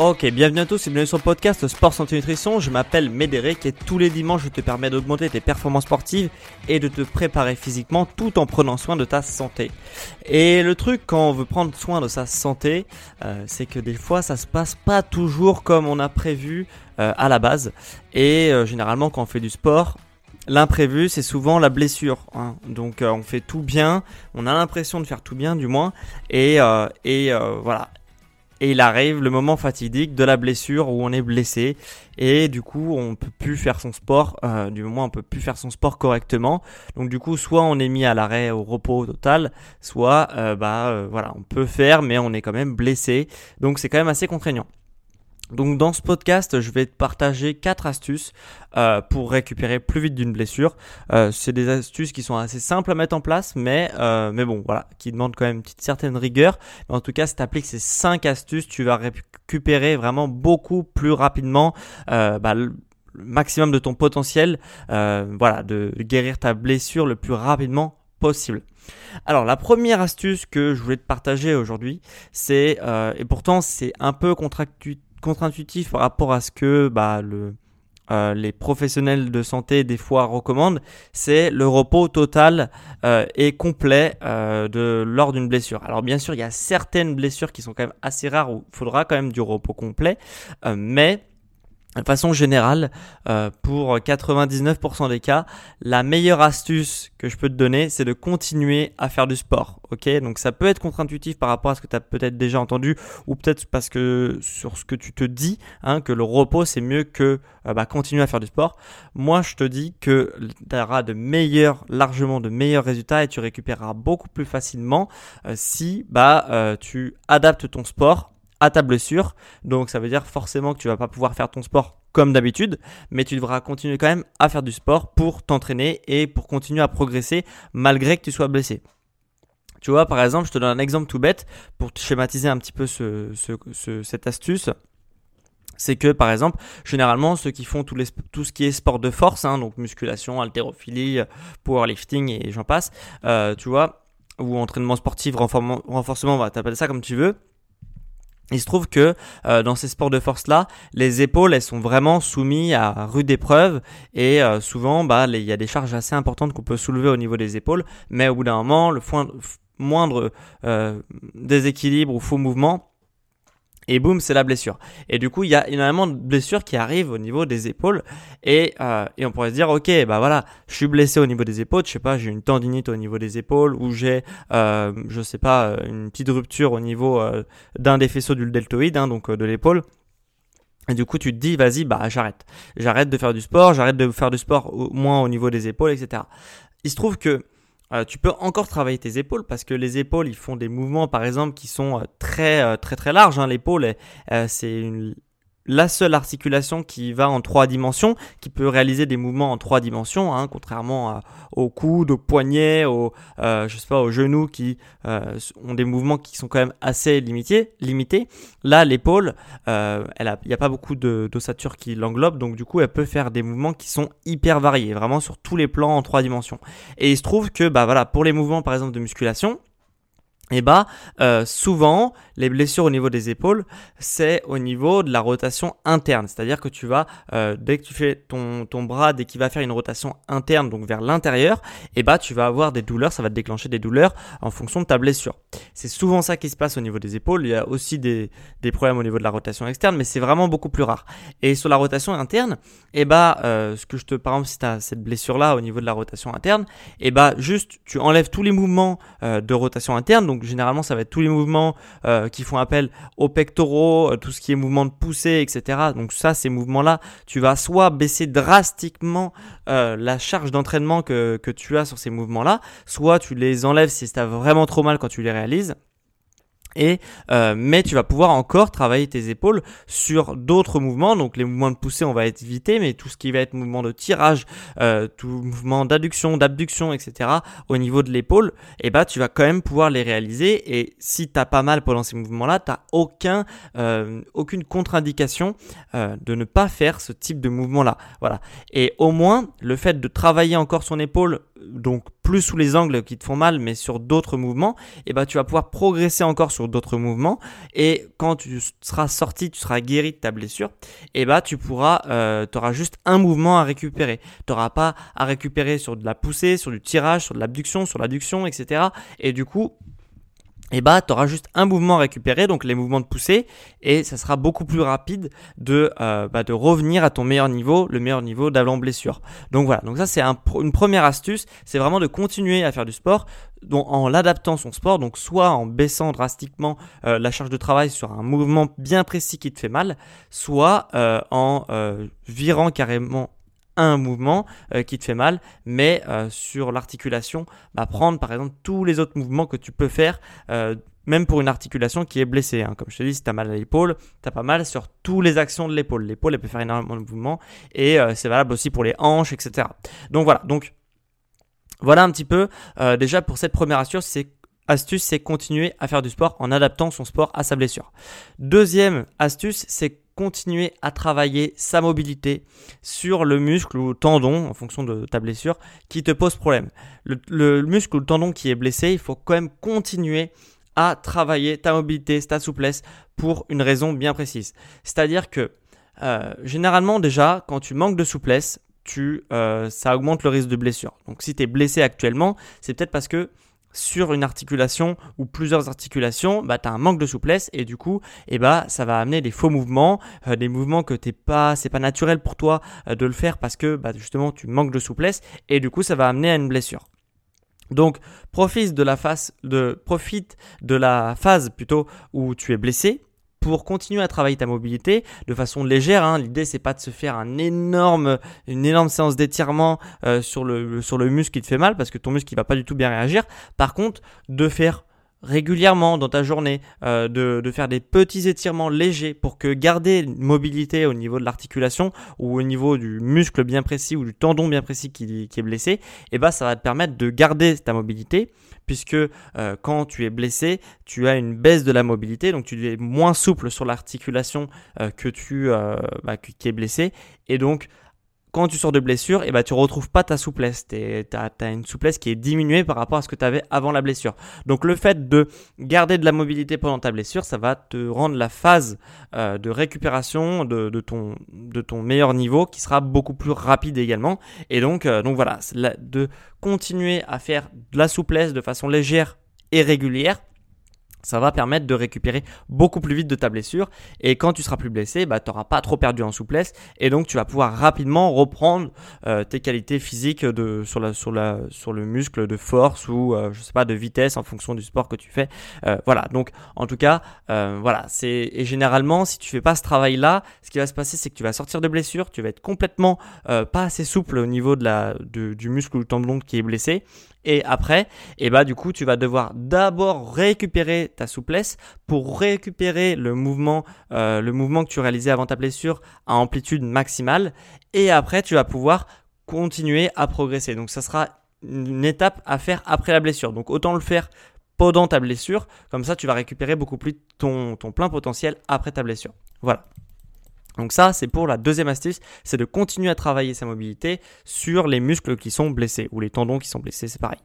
Ok, bienvenue à tous et bienvenue sur le podcast Sport Santé Nutrition. Je m'appelle Médéric et tous les dimanches je te permets d'augmenter tes performances sportives et de te préparer physiquement tout en prenant soin de ta santé. Et le truc quand on veut prendre soin de sa santé, euh, c'est que des fois ça se passe pas toujours comme on a prévu euh, à la base. Et euh, généralement quand on fait du sport, L'imprévu, c'est souvent la blessure. Hein. Donc on fait tout bien, on a l'impression de faire tout bien du moins, et, et voilà et il arrive le moment fatidique de la blessure où on est blessé. Et du coup on peut plus faire son sport euh, du moment on peut plus faire son sport correctement. Donc du coup soit on est mis à l'arrêt au repos total soit euh, bah euh, voilà on peut faire mais on est quand même blessé. Donc c'est quand même assez contraignant donc dans ce podcast, je vais te partager quatre astuces euh, pour récupérer plus vite d'une blessure. Euh, c'est des astuces qui sont assez simples à mettre en place, mais euh, mais bon voilà, qui demandent quand même une certaine rigueur. En tout cas, si tu appliques ces cinq astuces, tu vas récupérer vraiment beaucoup plus rapidement bah, le maximum de ton potentiel. voilà, de guérir ta blessure le plus rapidement possible. Alors la première astuce que je voulais te partager aujourd'hui, c'est et pourtant c'est un peu contractuel contre-intuitif par rapport à ce que bah, le, euh, les professionnels de santé des fois recommandent, c'est le repos total euh, et complet euh, de, lors d'une blessure. Alors bien sûr, il y a certaines blessures qui sont quand même assez rares où il faudra quand même du repos complet, mais de façon générale, euh, pour 99% des cas, la meilleure astuce que je peux te donner, c'est de continuer à faire du sport. Ok, donc ça peut être contre-intuitif par rapport à ce que tu as peut-être déjà entendu, ou peut-être parce que sur ce que tu te dis, hein, que le repos c'est mieux que euh, bah, continuer à faire du sport. Moi, je te dis que tu auras de meilleurs, largement de meilleurs résultats et tu récupéreras beaucoup plus facilement euh, si bah tu adaptes ton sport à ta blessure. Donc ça veut dire forcément que tu vas pas pouvoir faire ton sport comme d'habitude, mais tu devras continuer quand même à faire du sport pour t'entraîner et pour continuer à progresser malgré que tu sois blessé. Tu vois, par exemple, je te donne un exemple tout bête pour schématiser un petit peu ce, cette astuce c'est que par exemple, généralement, ceux qui font tout, les, ce qui est sport de force, hein, donc musculation, haltérophilie, powerlifting et j'en passe, euh, tu vois, ou entraînement sportif, renforcement, renforcement va t'appeler ça comme tu veux, il se trouve que euh, dans ces sports de force-là, les épaules, elles sont vraiment soumises à rude épreuve et euh, souvent, bah, il y a des charges assez importantes qu'on peut soulever au niveau des épaules, mais au bout d'un moment, le moindre euh, déséquilibre ou faux mouvement et boum, c'est la blessure. Et du coup, il y a énormément de blessures qui arrivent au niveau des épaules. Et, euh, et on pourrait se dire, ok, bah voilà, je suis blessé au niveau des épaules. Je sais pas, j'ai une tendinite au niveau des épaules ou j'ai, euh, je sais pas, une petite rupture au niveau euh, d'un des faisceaux du deltoïde, hein, donc euh, de l'épaule. Et du coup, tu te dis, vas-y, bah j'arrête. J'arrête de faire du sport, j'arrête de faire du sport au moins au niveau des épaules, etc. Il se trouve que euh, tu peux encore travailler tes épaules parce que les épaules, ils font des mouvements, par exemple, qui sont euh, très euh, très très larges. Hein. L'épaule, c'est une la seule articulation qui va en trois dimensions, qui peut réaliser des mouvements en trois dimensions, hein, contrairement au coude, au poignet, au, euh, sais pas, aux genoux qui euh, ont des mouvements qui sont quand même assez limités. limités. Là, l'épaule, euh, il n'y a pas beaucoup d'ossature qui l'englobe, donc du coup, elle peut faire des mouvements qui sont hyper variés, vraiment sur tous les plans en trois dimensions. Et il se trouve que, bah voilà, pour les mouvements par exemple de musculation, et bah euh, souvent les blessures au niveau des épaules c'est au niveau de la rotation interne. C'est à dire que tu vas euh, dès que tu fais ton, ton bras dès qu'il va faire une rotation interne donc vers l'intérieur et bah tu vas avoir des douleurs ça va te déclencher des douleurs en fonction de ta blessure. C'est souvent ça qui se passe au niveau des épaules. Il y a aussi des, des problèmes au niveau de la rotation externe mais c'est vraiment beaucoup plus rare. Et sur la rotation interne et bah euh, ce que je te par exemple si tu as cette blessure là au niveau de la rotation interne et bah juste tu enlèves tous les mouvements de rotation interne donc généralement, ça va être tous les mouvements euh, qui font appel aux pectoraux, euh, tout ce qui est mouvement de poussée, etc. Donc ça, ces mouvements-là, tu vas soit baisser drastiquement euh, la charge d'entraînement que, que tu as sur ces mouvements-là, soit tu les enlèves si tu vraiment trop mal quand tu les réalises. Et euh, mais tu vas pouvoir encore travailler tes épaules sur d'autres mouvements. Donc les mouvements de poussée, on va éviter, mais tout ce qui va être mouvement de tirage, euh, tout mouvement d'adduction, d'abduction, etc. Au niveau de l'épaule, et eh ben, tu vas quand même pouvoir les réaliser. Et si t'as pas mal pendant ces mouvements-là, t'as aucun, euh, aucune contre-indication de ne pas faire ce type de mouvement-là. Voilà. Et au moins le fait de travailler encore son épaule donc plus sous les angles qui te font mal, mais sur d'autres mouvements, et eh ben tu vas pouvoir progresser encore sur d'autres mouvements. Et quand tu seras sorti, tu seras guéri de ta blessure, et eh ben tu pourras, euh, auras juste un mouvement à récupérer. Tu n'auras pas à récupérer sur de la poussée, sur du tirage, sur de l'abduction, sur l'adduction, etc. Et du coup, et bah tu auras juste un mouvement récupéré, donc les mouvements de poussée, et ça sera beaucoup plus rapide de, euh, bah, de revenir à ton meilleur niveau, le meilleur niveau d'avant-blessure. Donc voilà, donc ça c'est une première astuce, c'est vraiment de continuer à faire du sport en l'adaptant son sport, donc soit en baissant drastiquement euh, la charge de travail sur un mouvement bien précis qui te fait mal, soit euh, en virant carrément un mouvement euh, qui te fait mal, mais euh, sur l'articulation, bah, prendre par exemple tous les autres mouvements que tu peux faire euh, même pour une articulation qui est blessée. Hein. Comme je te dis, si tu as mal à l'épaule, tu as pas mal sur toutes les actions de l'épaule. L'épaule, elle peut faire énormément de mouvements et c'est valable aussi pour les hanches, etc. Donc voilà, donc voilà un petit peu déjà pour cette première astuce, c'est astuce, c'est continuer à faire du sport en adaptant son sport à sa blessure. Deuxième astuce, c'est continuer à travailler sa mobilité sur le muscle ou tendon, en fonction de ta blessure, qui te pose problème. Le, muscle ou le tendon qui est blessé, il faut quand même continuer à travailler ta mobilité, ta souplesse pour une raison bien précise. C'est-à-dire que euh, généralement déjà, quand tu manques de souplesse, tu, euh, ça augmente le risque de blessure. Donc si tu es blessé actuellement, c'est peut-être parce que sur une articulation ou plusieurs articulations, bah, tu as un manque de souplesse et du coup, eh bah, ça va amener des faux mouvements, euh, des mouvements que t'es pas, c'est pas naturel pour toi euh, de le faire parce que bah, justement tu manques de souplesse et du coup ça va amener à une blessure. Donc profite de la phase de profite de la phase plutôt où tu es blessé pour continuer à travailler ta mobilité de façon légère. Hein. L'idée c'est pas de se faire une énorme séance d'étirement euh, sur, le, sur le muscle qui te fait mal parce que ton muscle il va pas du tout bien réagir. Par contre, de faire régulièrement dans ta journée, euh, de, faire des petits étirements légers pour que garder une mobilité au niveau de l'articulation ou au niveau du muscle bien précis ou du tendon bien précis qui, est blessé, et eh ben ça va te permettre de garder ta mobilité puisque euh, quand tu es blessé, tu as une baisse de la mobilité, donc tu es moins souple sur l'articulation euh, que tu bah, qui est blessé, et donc quand tu sors de blessure, et eh ben, tu retrouves pas ta souplesse. Tu as, une souplesse qui est diminuée par rapport à ce que tu avais avant la blessure. Donc le fait de garder de la mobilité pendant ta blessure, ça va te rendre la phase euh, de récupération de, ton, meilleur niveau qui sera beaucoup plus rapide également. Et donc, euh, donc voilà, de continuer à faire de la souplesse de façon légère et régulière ça va permettre de récupérer beaucoup plus vite de ta blessure. Et quand tu seras plus blessé, bah, tu n'auras pas trop perdu en souplesse. Et donc tu vas pouvoir rapidement reprendre euh, tes qualités physiques de, sur, la, sur, la, sur le muscle de force ou euh, je sais pas de vitesse en fonction du sport que tu fais. Euh, voilà, donc en tout cas, voilà, c'est et généralement si tu fais pas ce travail là, ce qui va se passer c'est que tu vas sortir de blessure, tu vas être complètement pas assez souple au niveau de la, du muscle ou le tendon qui est blessé et après, et eh bah du coup, tu vas devoir d'abord récupérer ta souplesse pour récupérer le mouvement, euh, le mouvement que tu réalisais avant ta blessure à amplitude maximale. Et après, tu vas pouvoir continuer à progresser. Donc, ça sera une étape à faire après la blessure. Donc, autant le faire pendant ta blessure. Comme ça, tu vas récupérer beaucoup plus ton plein potentiel après ta blessure. Voilà. Donc ça, c'est pour la deuxième astuce, c'est de continuer à travailler sa mobilité sur les muscles qui sont blessés ou les tendons qui sont blessés, c'est pareil.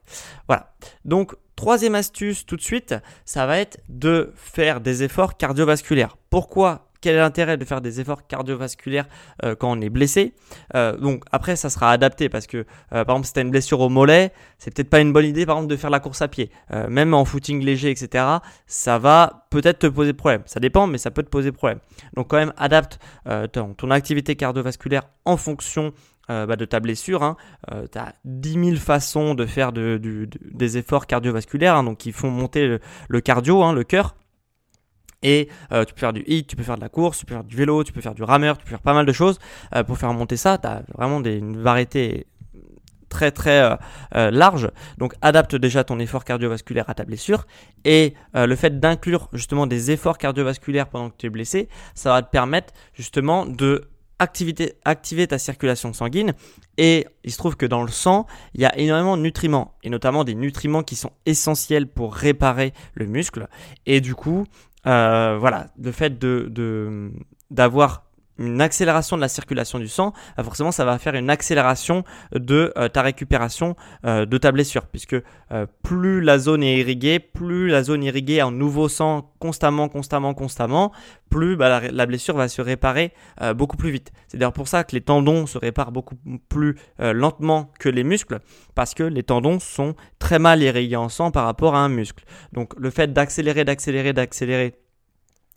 Voilà. Donc troisième astuce tout de suite, ça va être de faire des efforts cardiovasculaires. Pourquoi quel est l'intérêt de faire des efforts cardiovasculaires euh, quand on est blessé? Euh, Donc après, ça sera adapté parce que, euh, par exemple, si tu as une blessure au mollet, c'est peut-être pas une bonne idée, par exemple, de faire la course à pied. même en footing léger, etc., ça va peut-être te poser problème. Ça dépend, mais ça peut te poser problème. Donc quand même, adapte ton, activité cardiovasculaire en fonction bah, de ta blessure. Tu as 10 000 façons de faire des efforts cardiovasculaires, hein, qui font monter le, cardio, hein, le cœur. Et euh, tu peux faire du hit, tu peux faire de la course, tu peux faire du vélo, tu peux faire du rameur, tu peux faire pas mal de choses. Euh, pour faire monter ça, tu as vraiment une variété très très euh, large. Donc adapte déjà ton effort cardiovasculaire à ta blessure. Et le fait d'inclure justement des efforts cardiovasculaires pendant que tu es blessé, ça va te permettre justement de activer ta circulation sanguine. Et il se trouve que dans le sang, il y a énormément de nutriments, et notamment des nutriments qui sont essentiels pour réparer le muscle. Et du coup, voilà, le fait de d'avoir une accélération de la circulation du sang, bah, forcément ça va faire une accélération de euh, ta récupération euh, de ta blessure, puisque plus la zone est irriguée, plus la zone irriguée en nouveau sang constamment, constamment, constamment, plus bah, la, blessure va se réparer beaucoup plus vite. C'est d'ailleurs pour ça que les tendons se réparent beaucoup plus lentement que les muscles, parce que les tendons sont très mal irrigués en sang par rapport à un muscle. Donc le fait d'accélérer, d'accélérer, d'accélérer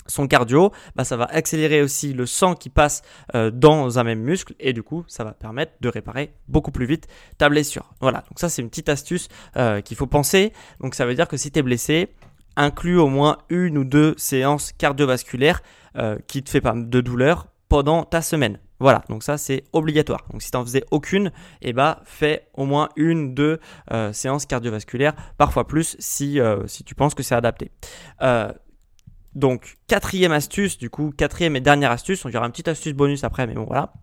son cardio, bah, ça va accélérer aussi le sang qui passe euh, dans un même muscle et du coup ça va permettre de réparer beaucoup plus vite ta blessure. Voilà, donc ça c'est une petite astuce euh, qu'il faut penser. Donc ça veut dire que si tu es blessé, inclus au moins une ou deux séances cardiovasculaires euh, qui te fait pas de douleur pendant ta semaine. Voilà, donc ça c'est obligatoire. Donc si tu n'en faisais aucune, eh bah fais au moins une, deux séances cardiovasculaires, parfois plus si tu penses que c'est adapté. Donc, quatrième astuce, du coup, quatrième et dernière astuce. On y aura une petite astuce bonus après, mais bon, voilà.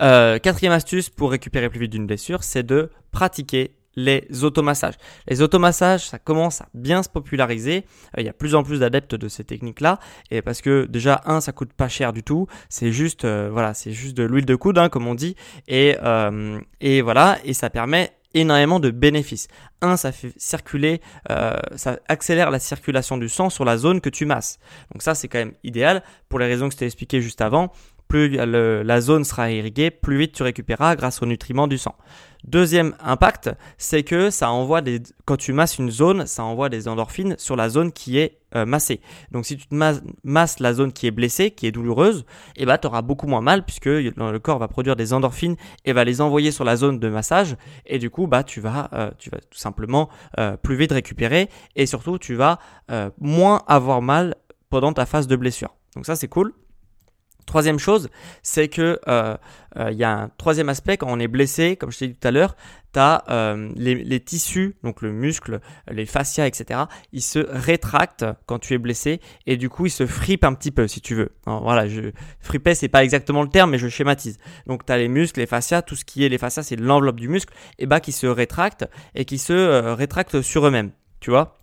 Euh, quatrième astuce pour récupérer plus vite d'une blessure, c'est de pratiquer les automassages. Les automassages, ça commence à bien se populariser. Euh, il y a plus en plus d'adeptes de ces techniques-là, et parce que déjà un, ça coûte pas cher du tout. C'est juste, euh, voilà, c'est juste de l'huile de coude, hein, comme on dit, et et voilà, et ça permet énormément de bénéfices. Un, ça fait circuler, euh, ça accélère la circulation du sang sur la zone que tu masses. Donc ça, c'est quand même idéal pour les raisons que je t'ai expliquées juste avant plus la zone sera irriguée, plus vite tu récupéreras grâce aux nutriments du sang. Deuxième impact, c'est que ça envoie des, quand tu masses une zone, ça envoie des endorphines sur la zone qui est euh, massée. Donc si tu te masses, la zone qui est blessée, qui est douloureuse, eh ben, tu auras beaucoup moins mal puisque le corps va produire des endorphines et va les envoyer sur la zone de massage. Et du coup, bah, tu, vas, euh, tu vas tout simplement euh, plus vite récupérer et surtout tu vas moins avoir mal pendant ta phase de blessure. Donc ça c'est cool. Troisième chose, c'est que euh, euh, il y a un troisième aspect quand on est blessé, comme je t'ai dit tout à l'heure, tu euh, les, tissus, donc le muscle, les fascias, etc. Ils se rétractent quand tu es blessé et du coup ils se fripent un petit peu si tu veux. voilà, je friper c'est pas exactement le terme mais je schématise. Donc tu les muscles, les fascias, tout ce qui est les fascias c'est l'enveloppe du muscle et bah qui se rétractent et qui se rétractent sur eux-mêmes. Tu vois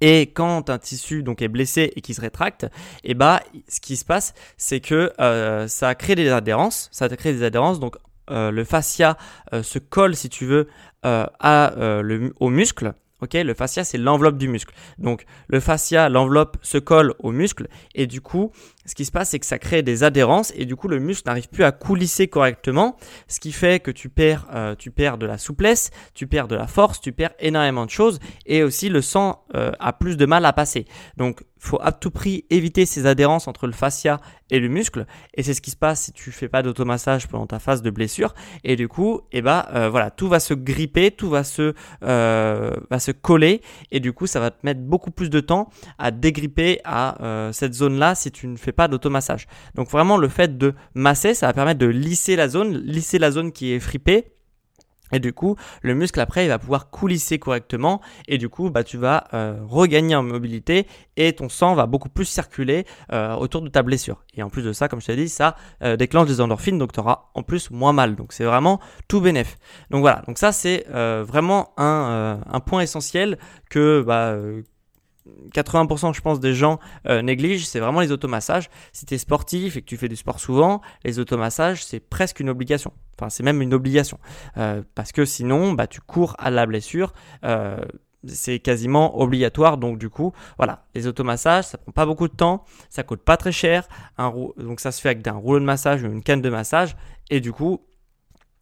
et quand un tissu donc est blessé et qui se rétracte, et eh bah ce qui se passe, c'est que euh, ça crée des adhérences, ça crée des adhérences. Donc euh, le fascia euh, se colle, si tu veux, à, le, au muscle Ok, le fascia c'est l'enveloppe du muscle. Donc le fascia, l'enveloppe se colle au muscle et du coup, ce qui se passe c'est que ça crée des adhérences et du coup le muscle n'arrive plus à coulisser correctement, ce qui fait que tu perds, euh, tu perds de la souplesse, tu perds de la force, tu perds énormément de choses et aussi le sang euh, a plus de mal à passer. Donc faut à tout prix éviter ces adhérences entre le fascia et le muscle et c'est ce qui se passe si tu fais pas d'automassage pendant ta phase de blessure et du coup eh ben euh, voilà tout va se gripper tout va se va se coller et du coup ça va te mettre beaucoup plus de temps à dégripper à cette zone là si tu ne fais pas d'automassage donc vraiment le fait de masser ça va permettre de lisser la zone lisser la zone qui est fripée et du coup, le muscle après, il va pouvoir coulisser correctement et du coup, bah, tu vas euh, regagner en mobilité et ton sang va beaucoup plus circuler euh, autour de ta blessure. Et en plus de ça, comme je t'ai dit, ça euh, déclenche des endorphines, donc tu auras en plus moins mal. Donc c'est vraiment tout bénéf. Donc voilà, donc ça c'est vraiment un, un, point essentiel que bah, 80% je pense des gens euh, négligent, c'est vraiment les automassages. Si tu es sportif et que tu fais du sport souvent, les automassages c'est presque une obligation. Enfin c'est même une obligation. Euh, parce que sinon bah, tu cours à la blessure. Euh, c'est quasiment obligatoire donc du coup voilà les automassages ça prend pas beaucoup de temps ça coûte pas très cher donc ça se fait avec un rouleau de massage ou une canne de massage et du coup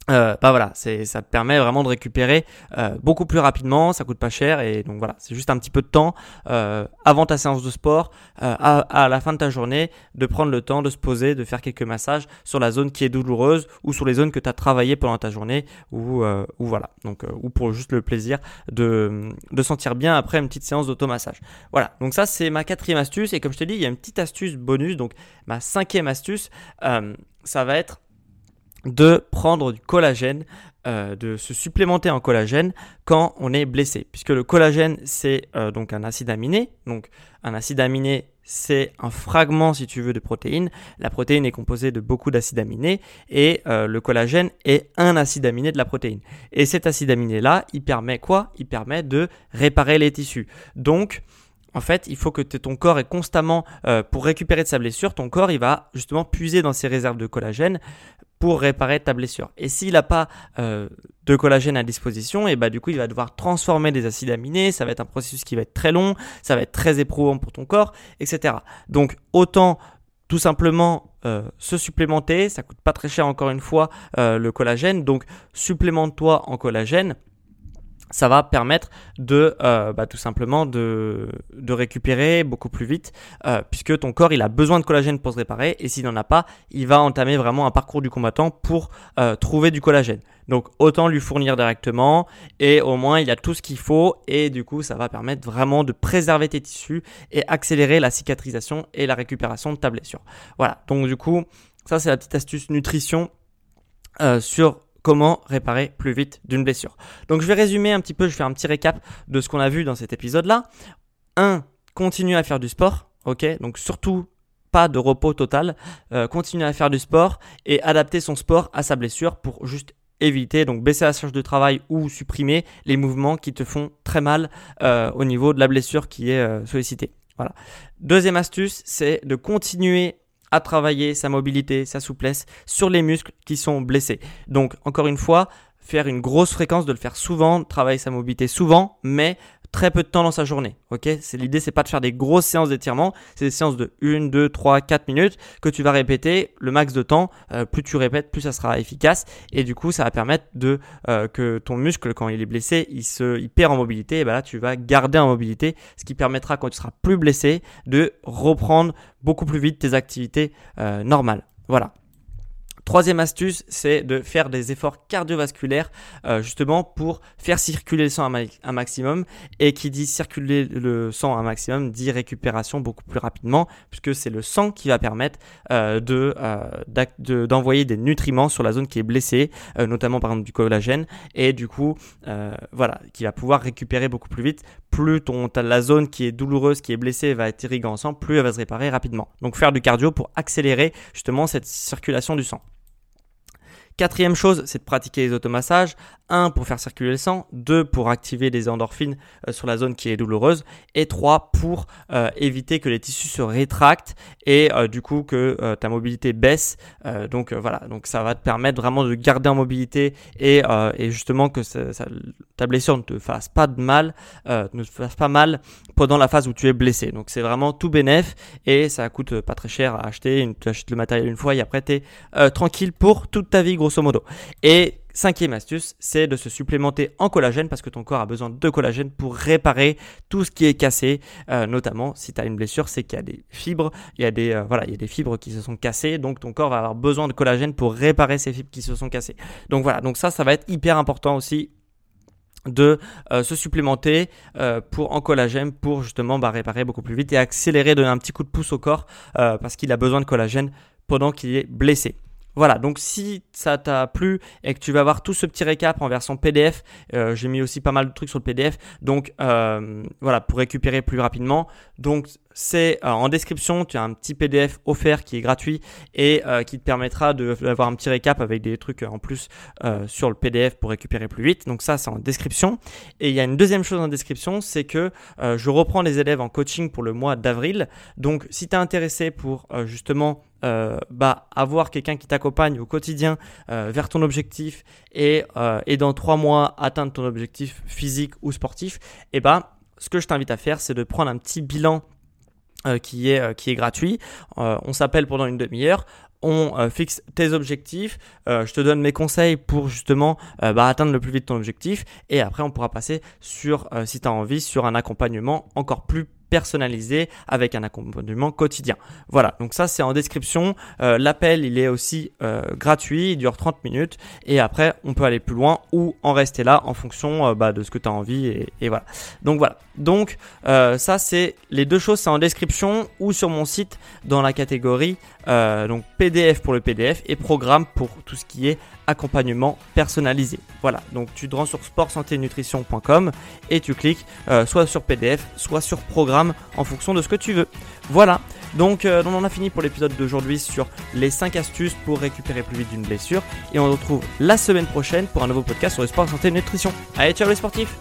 euh, bah voilà, c'est ça te permet vraiment de récupérer euh, beaucoup plus rapidement, ça coûte pas cher et donc voilà, c'est juste un petit peu de temps euh, avant ta séance de sport, euh, à, à, la fin de ta journée, de prendre le temps de se poser, de faire quelques massages sur la zone qui est douloureuse ou sur les zones que tu as travaillé pendant ta journée ou, voilà, donc ou pour juste le plaisir de, de sentir bien après une petite séance d'automassage. Voilà, donc ça c'est ma quatrième astuce et comme je t'ai dit, il y a une petite astuce bonus, donc ma cinquième astuce, ça va être de prendre du collagène, euh, de se supplémenter en collagène quand on est blessé. Puisque le collagène, c'est euh, donc un acide aminé. Donc un acide aminé, c'est un fragment, si tu veux, de protéines. La protéine est composée de beaucoup d'acides aminés et euh, le collagène est un acide aminé de la protéine. Et cet acide aminé-là, il permet quoi? Il permet de réparer les tissus. Donc, en fait, il faut que ton corps est constamment, pour récupérer de sa blessure, ton corps, il va justement puiser dans ses réserves de collagène pour réparer ta blessure. Et s'il n'a pas euh, de collagène à disposition, et bah du coup il va devoir transformer des acides aminés, ça va être un processus qui va être très long, ça va être très éprouvant pour ton corps, etc. Donc autant tout simplement euh, se supplémenter, ça coûte pas très cher encore une fois euh, le collagène, donc supplémente-toi en collagène ça va permettre de euh, bah, tout simplement de, de, récupérer beaucoup plus vite euh, puisque ton corps il a besoin de collagène pour se réparer et s'il n'en a pas il va entamer vraiment un parcours du combattant pour euh, trouver du collagène. Donc autant lui fournir directement et au moins il a tout ce qu'il faut et du coup ça va permettre vraiment de préserver tes tissus et accélérer la cicatrisation et la récupération de ta blessure. Voilà. Donc du coup ça c'est la petite astuce nutrition sur comment réparer plus vite d'une blessure. Donc je vais résumer un petit peu, je vais faire un petit récap de ce qu'on a vu dans cet épisode-là. 1. Continuer à faire du sport, ok? Donc surtout pas de repos total, euh, continuer à faire du sport et adapter son sport à sa blessure pour juste éviter, donc baisser la charge de travail ou supprimer les mouvements qui te font très mal euh, au niveau de la blessure qui est euh, sollicitée. Voilà. Deuxième astuce, c'est de continuer à travailler sa mobilité, sa souplesse sur les muscles qui sont blessés. Donc encore une fois, faire une grosse fréquence, de le faire souvent, travailler sa mobilité souvent, mais très peu de temps dans sa journée. Ok, c'est l'idée, c'est pas de faire des grosses séances d'étirement, c'est des séances de 1, 2, 3, 4 minutes que tu vas répéter le max de temps. Euh, plus tu répètes, plus ça sera efficace et du coup, ça va permettre de euh, que ton muscle, quand il est blessé, il se, perd en mobilité. Et ben là, tu vas garder en mobilité, ce qui permettra quand tu seras plus blessé de reprendre beaucoup plus vite tes activités euh, normales. Voilà. Troisième astuce, c'est de faire des efforts cardiovasculaires euh, justement pour faire circuler le sang un, maximum. Et qui dit circuler le sang un maximum dit récupération beaucoup plus rapidement puisque c'est le sang qui va permettre euh, euh, d'envoyer des nutriments sur la zone qui est blessée, notamment par exemple du collagène. Et du coup, voilà, qui va pouvoir récupérer beaucoup plus vite. Plus ton, la zone qui est douloureuse, qui est blessée va être irriguée en sang, plus elle va se réparer rapidement. Donc faire du cardio pour accélérer justement cette circulation du sang. Quatrième chose, c'est de pratiquer les automassages. Un, pour faire circuler le sang. Deux, pour activer des endorphines euh, sur la zone qui est douloureuse. Et trois, pour euh, éviter que les tissus se rétractent et euh, du coup que ta mobilité baisse. donc voilà, ça va te permettre vraiment de garder en mobilité et, justement que ta blessure ne te fasse pas de mal, ne te fasse pas mal pendant la phase où tu es blessé. Donc c'est vraiment tout bénéf et ça coûte pas très cher à acheter. Tu achètes le matériel une fois et après tu es tranquille pour toute ta vie grosso modo. Et cinquième astuce, c'est de se supplémenter en collagène parce que ton corps a besoin de collagène pour réparer tout ce qui est cassé, euh, notamment si tu as une blessure, c'est qu'il y a des fibres, il y a des euh, il y a des fibres qui se sont cassées, donc ton corps va avoir besoin de collagène pour réparer ces fibres qui se sont cassées. Donc voilà, ça ça va être hyper important aussi de euh, se supplémenter pour en collagène pour justement bah, réparer beaucoup plus vite et accélérer, donner un petit coup de pouce au corps parce qu'il a besoin de collagène pendant qu'il est blessé. Voilà, donc si ça t'a plu et que tu vas avoir tout ce petit récap en version PDF, euh, j'ai mis aussi pas mal de trucs sur le PDF, donc euh, voilà, pour récupérer plus rapidement. Donc c'est euh, en description, tu as un petit PDF offert qui est gratuit et euh, qui te permettra d'avoir un petit récap avec des trucs en plus sur le PDF pour récupérer plus vite. Donc ça, c'est en description. Et il y a une deuxième chose en description, c'est que je reprends les élèves en coaching pour le mois d'avril. Donc si tu es intéressé pour justement bah, avoir quelqu'un qui t'accompagne au quotidien vers ton objectif et, et dans trois mois atteindre ton objectif physique ou sportif, et eh bah ce que je t'invite à faire, c'est de prendre un petit bilan euh, qui, est, euh, qui est gratuit. Euh, on s'appelle pendant une demi-heure on fixe tes objectifs, je te donne mes conseils pour justement bah, atteindre le plus vite ton objectif et après on pourra passer sur, si tu as envie, sur un accompagnement encore plus personnalisé avec un accompagnement quotidien. Voilà, donc ça c'est en description. Euh, l'appel il est aussi euh, gratuit, il dure 30 minutes et après on peut aller plus loin ou en rester là en fonction euh, bah, de ce que tu as envie et, voilà. Donc voilà, donc ça c'est les deux choses, c'est en description ou sur mon site dans la catégorie donc PDF pour le PDF et programme pour tout ce qui est accompagnement personnalisé. Voilà, donc tu te rends sur nutrition.com et tu cliques soit sur PDF, soit sur en fonction de ce que tu veux. Voilà, donc euh, on en a fini pour l'épisode d'aujourd'hui sur les 5 astuces pour récupérer plus vite d'une blessure. Et on se retrouve la semaine prochaine pour un nouveau podcast sur le sport, santé et nutrition. Allez, ciao les sportifs